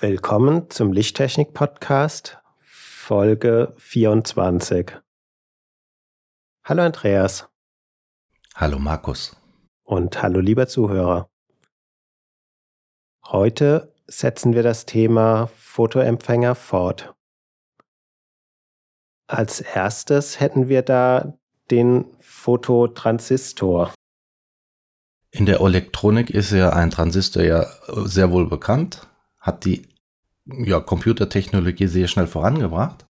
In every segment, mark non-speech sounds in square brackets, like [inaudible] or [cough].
Willkommen zum Lichttechnik-Podcast, Folge 24. Hallo Andreas. Hallo Markus. Und hallo lieber Zuhörer. Heute setzen wir das Thema Fotoempfänger fort. Als erstes hätten wir da den Fototransistor. In der Elektronik ist ja ein Transistor ja sehr wohl bekannt hat die ja, Computertechnologie sehr schnell vorangebracht.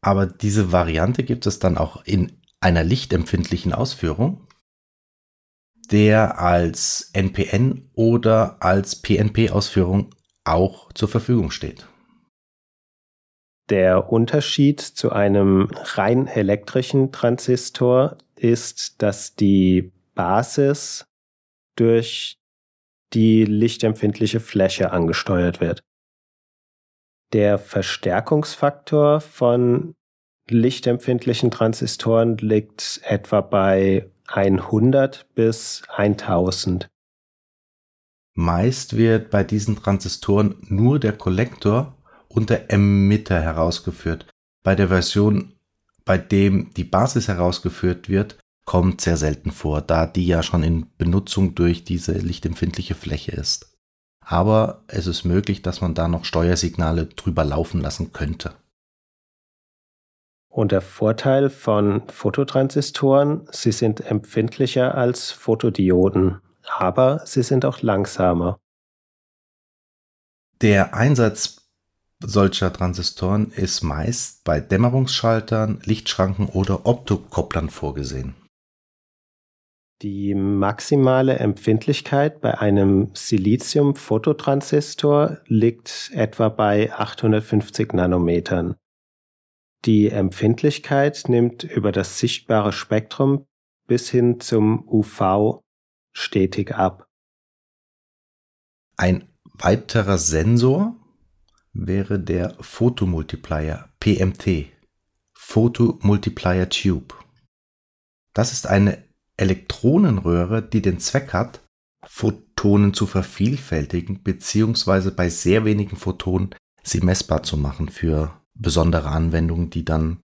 Aber diese Variante gibt es dann auch in einer lichtempfindlichen Ausführung, der als NPN oder als PNP-Ausführung auch zur Verfügung steht. Der Unterschied zu einem rein elektrischen Transistor ist, dass die Basis durch die lichtempfindliche Fläche angesteuert wird. Der Verstärkungsfaktor von lichtempfindlichen Transistoren liegt etwa bei 100 bis 1000. Meist wird bei diesen Transistoren nur der Kollektor und der Emitter herausgeführt. Bei der Version, bei dem die Basis herausgeführt wird, kommt sehr selten vor, da die ja schon in Benutzung durch diese lichtempfindliche Fläche ist. Aber es ist möglich, dass man da noch Steuersignale drüber laufen lassen könnte. Und der Vorteil von Fototransistoren, sie sind empfindlicher als Fotodioden, aber sie sind auch langsamer. Der Einsatz solcher Transistoren ist meist bei Dämmerungsschaltern, Lichtschranken oder Optokopplern vorgesehen. Die maximale Empfindlichkeit bei einem Silizium-Phototransistor liegt etwa bei 850 Nanometern. Die Empfindlichkeit nimmt über das sichtbare Spektrum bis hin zum UV stetig ab. Ein weiterer Sensor wäre der Photomultiplier PMT, Photomultiplier Tube. Das ist eine Elektronenröhre, die den Zweck hat, Photonen zu vervielfältigen beziehungsweise bei sehr wenigen Photonen sie messbar zu machen für besondere Anwendungen, die dann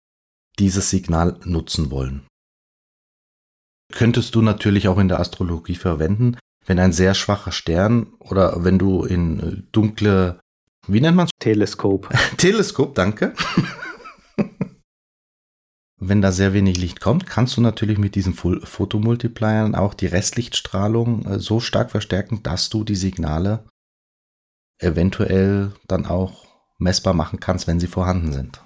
dieses Signal nutzen wollen. Könntest du natürlich auch in der Astrologie verwenden, wenn ein sehr schwacher Stern oder wenn du in dunkle, wie nennt man es? Teleskop. [laughs] Teleskop, danke. Wenn da sehr wenig Licht kommt, kannst du natürlich mit diesen Fotomultipliern auch die Restlichtstrahlung äh, so stark verstärken, dass du die Signale eventuell dann auch messbar machen kannst, wenn sie vorhanden sind.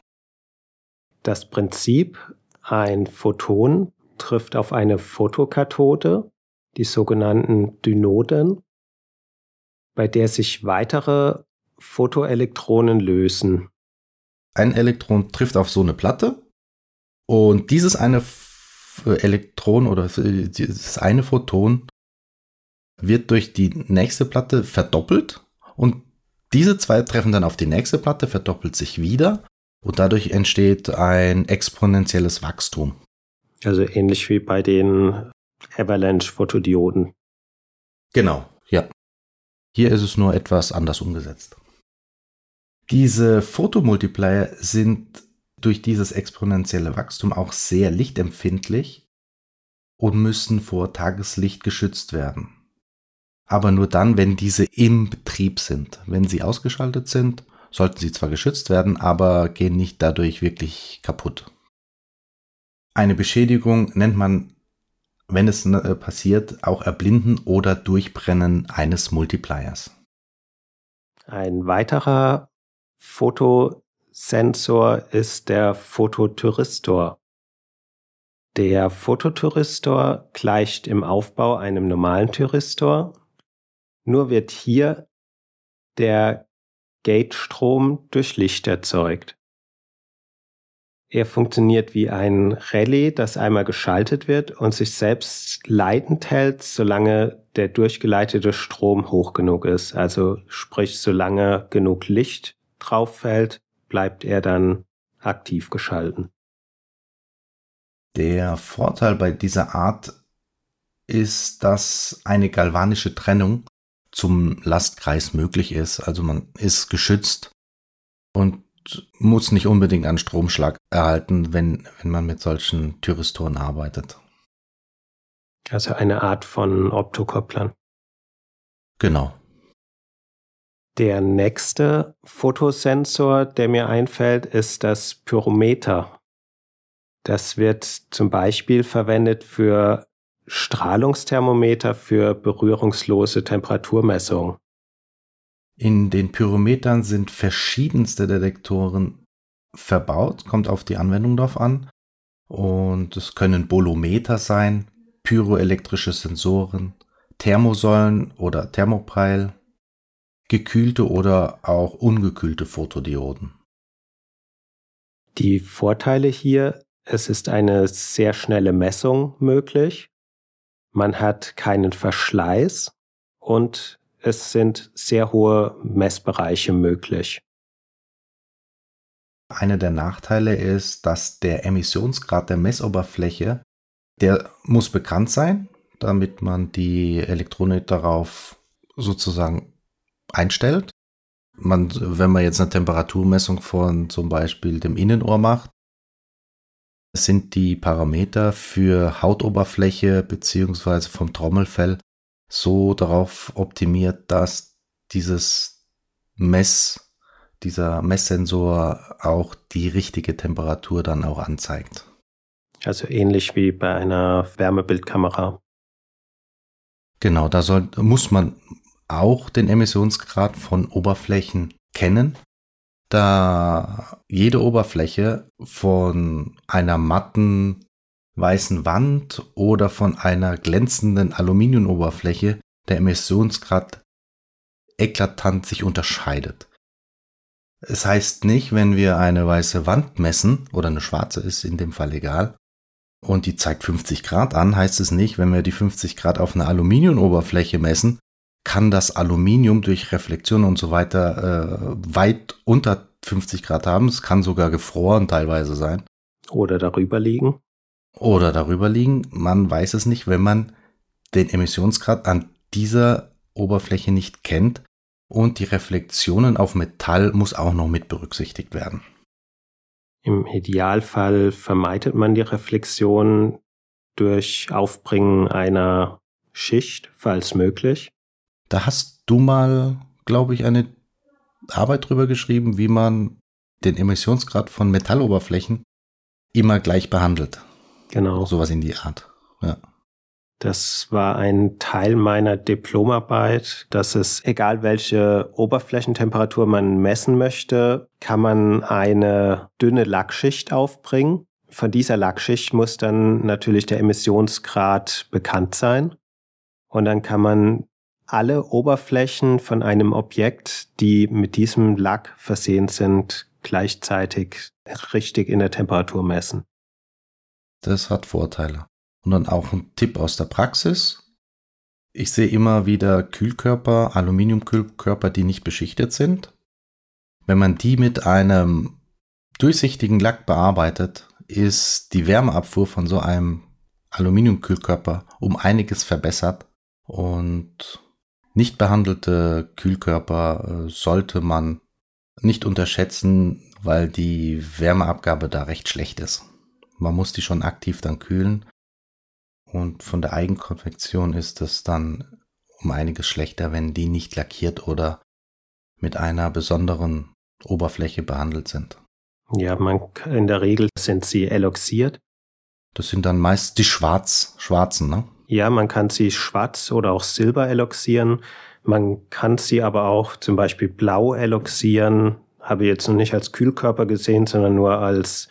Das Prinzip, ein Photon trifft auf eine Fotokathode, die sogenannten Dynoden, bei der sich weitere Photoelektronen lösen. Ein Elektron trifft auf so eine Platte und dieses eine Elektron oder dieses eine Photon wird durch die nächste Platte verdoppelt und diese zwei treffen dann auf die nächste Platte, verdoppelt sich wieder und dadurch entsteht ein exponentielles Wachstum. Also ähnlich wie bei den Avalanche-Fotodioden. Genau, ja. Hier ist es nur etwas anders umgesetzt. Diese Fotomultiplier sind durch dieses exponentielle Wachstum auch sehr lichtempfindlich und müssen vor Tageslicht geschützt werden. Aber nur dann, wenn diese im Betrieb sind. Wenn sie ausgeschaltet sind, sollten sie zwar geschützt werden, aber gehen nicht dadurch wirklich kaputt. Eine Beschädigung nennt man, wenn es äh, passiert, auch Erblinden oder Durchbrennen eines Multipliers. Ein weiterer Foto Sensor ist der Photothyristor. Der Fotothyristor gleicht im Aufbau einem normalen Thyristor, nur wird hier der Gate-Strom durch Licht erzeugt. Er funktioniert wie ein Relais, das einmal geschaltet wird und sich selbst leitend hält, solange der durchgeleitete Strom hoch genug ist. Also sprich, solange genug Licht drauf fällt, bleibt er dann aktiv geschalten. Der Vorteil bei dieser Art ist, dass eine galvanische Trennung zum Lastkreis möglich ist. Also man ist geschützt und muss nicht unbedingt einen Stromschlag erhalten, wenn, wenn man mit solchen Thyristoren arbeitet. Also eine Art von Optokopplern. Genau. Der nächste Fotosensor, der mir einfällt, ist das Pyrometer. Das wird zum Beispiel verwendet für Strahlungsthermometer für berührungslose Temperaturmessung. In den Pyrometern sind verschiedenste Detektoren verbaut, kommt auf die Anwendung drauf an. Und es können Bolometer sein, pyroelektrische Sensoren, Thermosäulen oder Thermopeil, gekühlte oder auch ungekühlte Fotodioden. Die Vorteile hier, es ist eine sehr schnelle Messung möglich, man hat keinen Verschleiß und es sind sehr hohe Messbereiche möglich. Einer der Nachteile ist, dass der Emissionsgrad der Messoberfläche, der muss bekannt sein, damit man die Elektronik darauf sozusagen einstellt. Man, wenn man jetzt eine Temperaturmessung von zum Beispiel dem Innenohr macht, sind die Parameter für Hautoberfläche beziehungsweise vom Trommelfell so darauf optimiert, dass dieses Mess, dieser Messsensor auch die richtige Temperatur dann auch anzeigt. Also ähnlich wie bei einer Wärmebildkamera. Genau, da soll, muss man auch den Emissionsgrad von Oberflächen kennen, da jede Oberfläche von einer matten weißen Wand oder von einer glänzenden Aluminiumoberfläche der Emissionsgrad eklatant sich unterscheidet. Es heißt nicht, wenn wir eine weiße Wand messen, oder eine schwarze ist in dem Fall egal, und die zeigt 50 Grad an, heißt es nicht, wenn wir die 50 Grad auf einer Aluminiumoberfläche messen, kann das Aluminium durch Reflexion und so weiter äh, weit unter 50 Grad haben. Es kann sogar gefroren teilweise sein. Oder darüber liegen oder darüber liegen. Man weiß es nicht, wenn man den Emissionsgrad an dieser Oberfläche nicht kennt und die Reflexionen auf Metall muss auch noch mit berücksichtigt werden. Im Idealfall vermeidet man die Reflexion durch Aufbringen einer Schicht, falls möglich. Da hast du mal, glaube ich, eine Arbeit drüber geschrieben, wie man den Emissionsgrad von Metalloberflächen immer gleich behandelt. Genau. Sowas in die Art. Ja. Das war ein Teil meiner Diplomarbeit, dass es, egal welche Oberflächentemperatur man messen möchte, kann man eine dünne Lackschicht aufbringen. Von dieser Lackschicht muss dann natürlich der Emissionsgrad bekannt sein. Und dann kann man alle Oberflächen von einem Objekt, die mit diesem Lack versehen sind, gleichzeitig richtig in der Temperatur messen. Das hat Vorteile. Und dann auch ein Tipp aus der Praxis. Ich sehe immer wieder Kühlkörper, Aluminiumkühlkörper, die nicht beschichtet sind. Wenn man die mit einem durchsichtigen Lack bearbeitet, ist die Wärmeabfuhr von so einem Aluminiumkühlkörper um einiges verbessert. Und nicht behandelte Kühlkörper äh, sollte man nicht unterschätzen, weil die Wärmeabgabe da recht schlecht ist. Man muss die schon aktiv dann kühlen. Und von der Eigenkonfektion ist es dann um einiges schlechter, wenn die nicht lackiert oder mit einer besonderen Oberfläche behandelt sind. Ja, man, in der Regel sind sie eloxiert. Das sind dann meist die schwarz, schwarzen, ne? Ja, man kann sie schwarz oder auch silber eloxieren. Man kann sie aber auch zum Beispiel blau eloxieren. Habe ich jetzt noch nicht als Kühlkörper gesehen, sondern nur als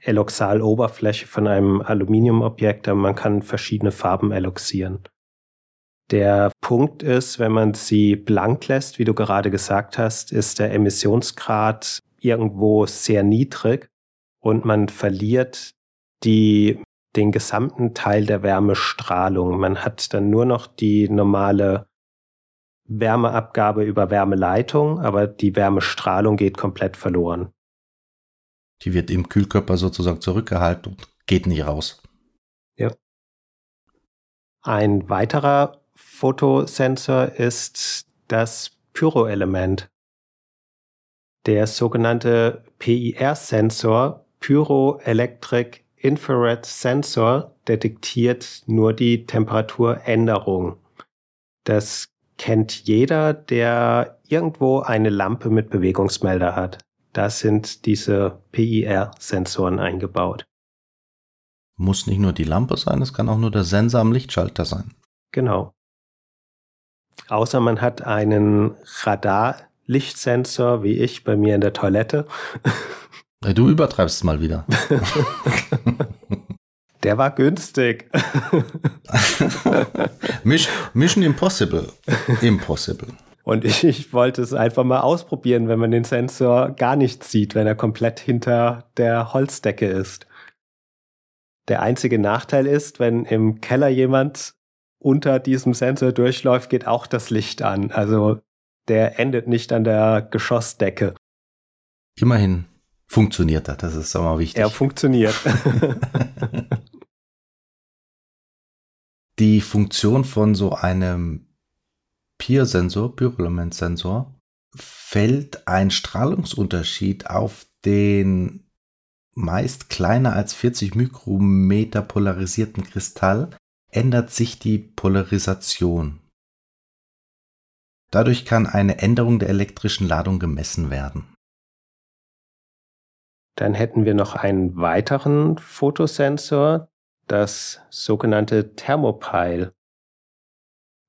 Eloxaloberfläche von einem Aluminiumobjekt, aber man kann verschiedene Farben eloxieren. Der Punkt ist, wenn man sie blank lässt, wie du gerade gesagt hast, ist der Emissionsgrad irgendwo sehr niedrig und man verliert die, den gesamten Teil der Wärmestrahlung. Man hat dann nur noch die normale Wärmeabgabe über Wärmeleitung, aber die Wärmestrahlung geht komplett verloren. Die wird im Kühlkörper sozusagen zurückgehalten und geht nicht raus. Ja. Ein weiterer Fotosensor ist das Pyroelement. Der sogenannte PIR-Sensor, Pyroelectric Infrared Sensor, detektiert nur die Temperaturänderung. Das kennt jeder, der irgendwo eine Lampe mit Bewegungsmelder hat. Da sind diese PIR-Sensoren eingebaut. Muss nicht nur die Lampe sein, es kann auch nur der Sensor am Lichtschalter sein. Genau. Außer man hat einen Radar-Lichtsensor wie ich bei mir in der Toilette. [laughs] Du übertreibst mal wieder. [laughs] Der war günstig. [laughs] Mission Impossible. Impossible. Und ich, ich, wollte es einfach mal ausprobieren, wenn man den Sensor gar nicht sieht, wenn er komplett hinter der Holzdecke ist. Der einzige Nachteil ist, wenn im Keller jemand unter diesem Sensor durchläuft, geht auch das Licht an. Also der endet nicht an der Geschossdecke. Immerhin funktioniert er, das ist aber wichtig. Er funktioniert. [laughs] Die Funktion von so einem Peer-Sensor, Pyroelement-Sensor, fällt ein Strahlungsunterschied auf den meist kleiner als 40 Mikrometer polarisierten Kristall, ändert sich die Polarisation. Dadurch kann eine Änderung der elektrischen Ladung gemessen werden. Dann hätten wir noch einen weiteren Fotosensor, das sogenannte Thermopile.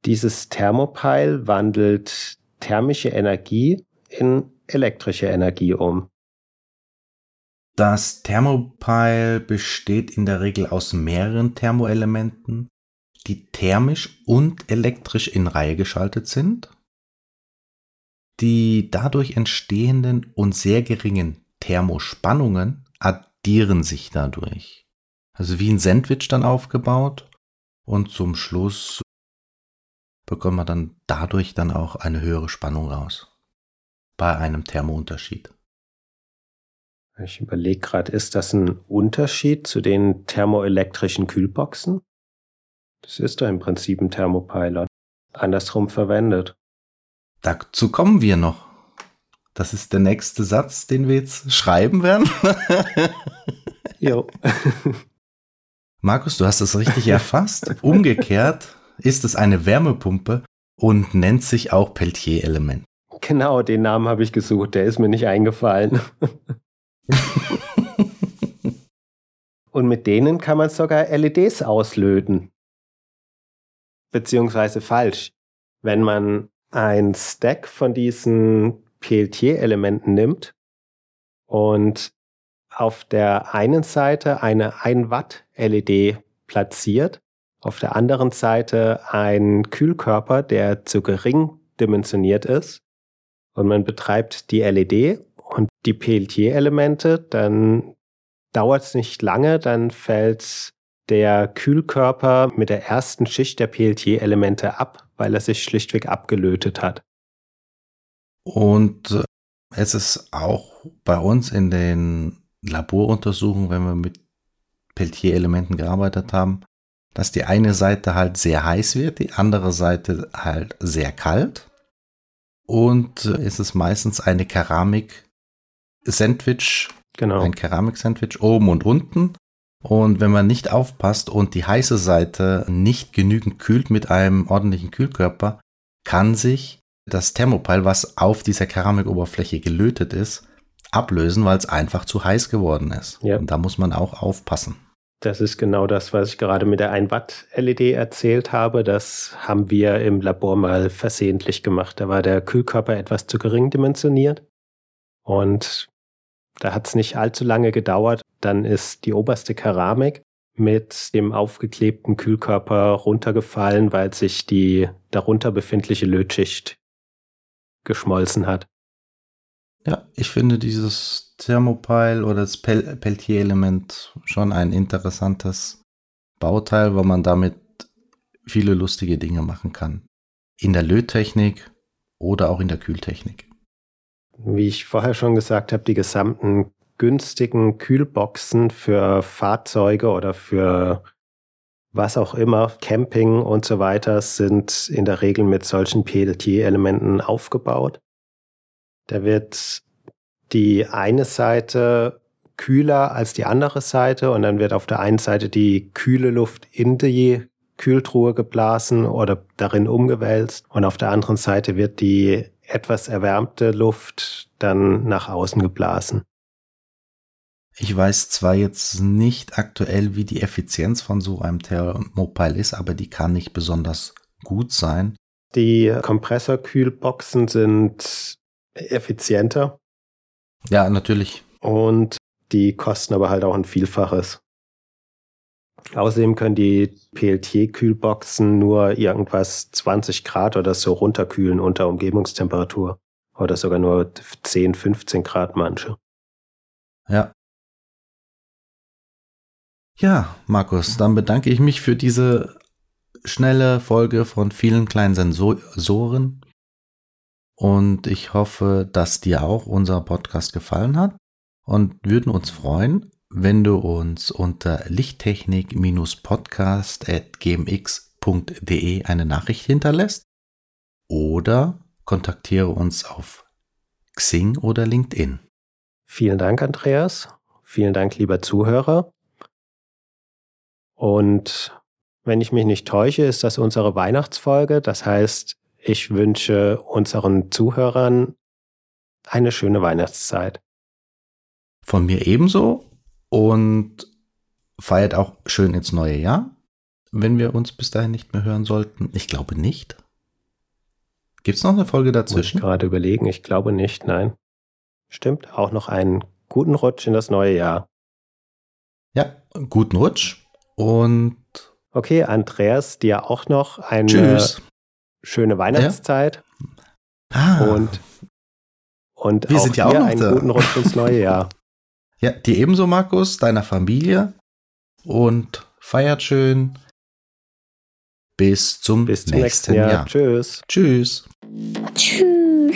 Dieses Thermopile wandelt thermische Energie in elektrische Energie um. Das Thermopile besteht in der Regel aus mehreren Thermoelementen, die thermisch und elektrisch in Reihe geschaltet sind. Die dadurch entstehenden und sehr geringen Thermospannungen addieren sich dadurch. Also wie ein Sandwich dann aufgebaut und zum Schluss bekommt man dann dadurch dann auch eine höhere Spannung raus. Bei einem Thermounterschied. Ich überlege gerade, ist das ein Unterschied zu den thermoelektrischen Kühlboxen? Das ist doch im Prinzip ein Thermopilot. Andersrum verwendet. Dazu kommen wir noch. Das ist der nächste Satz, den wir jetzt schreiben werden. jo. [laughs] Markus, du hast es richtig erfasst. [laughs] Umgekehrt ist es eine Wärmepumpe und nennt sich auch Peltier-Element. Genau, den Namen habe ich gesucht, der ist mir nicht eingefallen. [laughs] und mit denen kann man sogar LEDs auslöten. Beziehungsweise falsch. Wenn man ein Stack von diesen PLT-Elementen nimmt und auf der einen Seite eine 1 Watt LED platziert, auf der anderen Seite ein Kühlkörper, der zu gering dimensioniert ist und man betreibt die LED und die PLT-Elemente, dann dauert es nicht lange, dann fällt der Kühlkörper mit der ersten Schicht der PLT-Elemente ab, weil er sich schlichtweg abgelötet hat. Und äh, es ist auch bei uns in den Laboruntersuchungen, wenn wir mit Peltier-Elementen gearbeitet haben, dass die eine Seite halt sehr heiß wird, die andere Seite halt sehr kalt. Und äh, es ist meistens eine Keramik-Sandwich, genau. ein Keramik-Sandwich oben und unten. Und wenn man nicht aufpasst und die heiße Seite nicht genügend kühlt mit einem ordentlichen Kühlkörper, kann sich das Thermopile, was auf dieser Keramikoberfläche gelötet ist, ablösen, weil es einfach zu heiß geworden ist. Ja. Und da muss man auch aufpassen. Das ist genau das, was ich gerade mit der 1 Watt LED erzählt habe. Das haben wir im Labor mal versehentlich gemacht. Da war der Kühlkörper etwas zu gering dimensioniert. Und Da hat es nicht allzu lange gedauert. Dann ist die oberste Keramik mit dem aufgeklebten Kühlkörper runtergefallen, weil sich die darunter befindliche Lötschicht geschmolzen hat. Ja, ich finde dieses Thermopile oder das Pel Peltier-Element schon ein interessantes Bauteil, weil man damit viele lustige Dinge machen kann. In der Löttechnik oder auch in der Kühltechnik. Wie ich vorher schon gesagt habe, die gesamten günstigen Kühlboxen für Fahrzeuge oder für was auch immer, Camping und so weiter, sind in der Regel mit solchen PLT-Elementen aufgebaut. Da wird die eine Seite kühler als die andere Seite und dann wird auf der einen Seite die kühle Luft in die Kühltruhe geblasen oder darin umgewälzt und auf der anderen Seite wird die etwas erwärmte Luft dann nach außen geblasen. Ich weiß zwar jetzt nicht aktuell, wie die Effizienz von so einem Thermopile ist, aber die kann nicht besonders gut sein. Die Kompressorkühlboxen sind effizienter. Ja, natürlich. Und die kosten aber halt auch ein Vielfaches. Außerdem können die PLT-Kühlboxen nur irgendwas 20 Grad oder so runterkühlen unter Umgebungstemperatur. Oder sogar nur 10, 15 Grad manche. Ja. Ja, Markus, dann bedanke ich mich für diese schnelle Folge von vielen kleinen Sensoren. Und ich hoffe, dass dir auch unser Podcast gefallen hat und würden uns freuen, wenn du uns unter lichttechnik-podcast.gmx.de eine Nachricht hinterlässt oder kontaktiere uns auf Xing oder LinkedIn. Vielen Dank, Andreas. Vielen Dank, lieber Zuhörer. Und wenn ich mich nicht täusche, ist das unsere Weihnachtsfolge. Das heißt, ich wünsche unseren Zuhörern eine schöne Weihnachtszeit. Von mir ebenso und feiert auch schön ins neue Jahr, wenn wir uns bis dahin nicht mehr hören sollten. Ich glaube nicht. Gibt es noch eine Folge dazwischen? Muss ich gerade überlegen. Ich glaube nicht, nein. Stimmt, auch noch einen guten Rutsch in das neue Jahr. Ja, guten Rutsch und Okay, Andreas, dir auch noch eine Tschüss. schöne Weihnachtszeit. Ja? Ah. Und, und Wir auch sind ja auch noch einen da. guten Rutsch ins neue Jahr. [laughs] Ja, dir ebenso, Markus, deiner Familie und feiert schön. Bis zum, Bis zum nächsten, nächsten Jahr. Jahr. Tschüss. Tschüss. Tschüss.